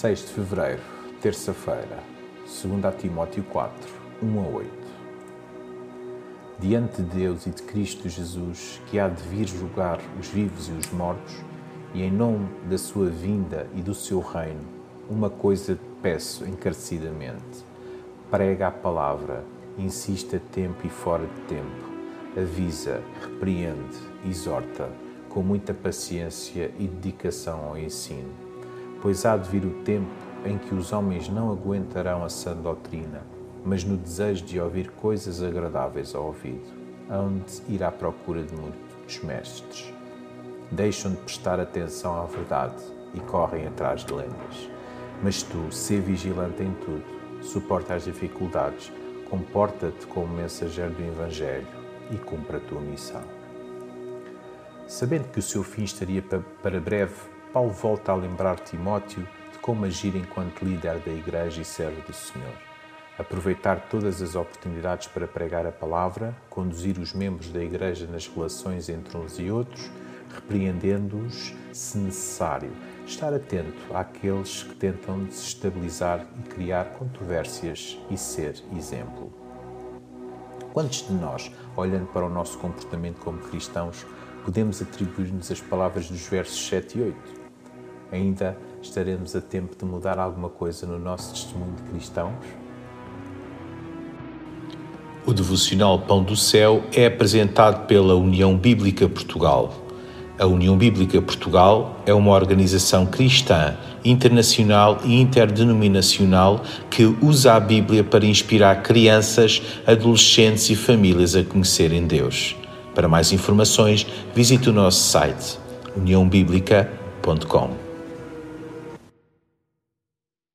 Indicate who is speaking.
Speaker 1: 6 de fevereiro, terça-feira, 2 Timóteo 4, 1 a 8. Diante de Deus e de Cristo Jesus, que há de vir julgar os vivos e os mortos, e em nome da sua vinda e do seu reino, uma coisa peço encarecidamente: prega a palavra, insiste a tempo e fora de tempo, avisa, repreende, exorta, com muita paciência e dedicação ao ensino, pois há de vir o tempo em que os homens não aguentarão a sã doutrina, mas no desejo de ouvir coisas agradáveis ao ouvido, onde ir à procura de muitos mestres. Deixam de prestar atenção à verdade e correm atrás de lendas. Mas tu, sê vigilante em tudo, suporta as dificuldades, comporta-te como mensageiro do Evangelho e cumpra a tua missão. Sabendo que o seu fim estaria para breve, Paulo volta a lembrar Timóteo de como agir enquanto líder da Igreja e servo do Senhor. Aproveitar todas as oportunidades para pregar a palavra, conduzir os membros da Igreja nas relações entre uns e outros, repreendendo-os se necessário. Estar atento àqueles que tentam desestabilizar e criar controvérsias e ser exemplo. Quantos de nós, olhando para o nosso comportamento como cristãos, podemos atribuir-nos as palavras dos versos 7 e 8. Ainda estaremos a tempo de mudar alguma coisa no nosso testemunho de cristãos?
Speaker 2: O devocional Pão do Céu é apresentado pela União Bíblica Portugal. A União Bíblica Portugal é uma organização cristã, internacional e interdenominacional que usa a Bíblia para inspirar crianças, adolescentes e famílias a conhecerem Deus. Para mais informações, visite o nosso site uniãobíblica.com.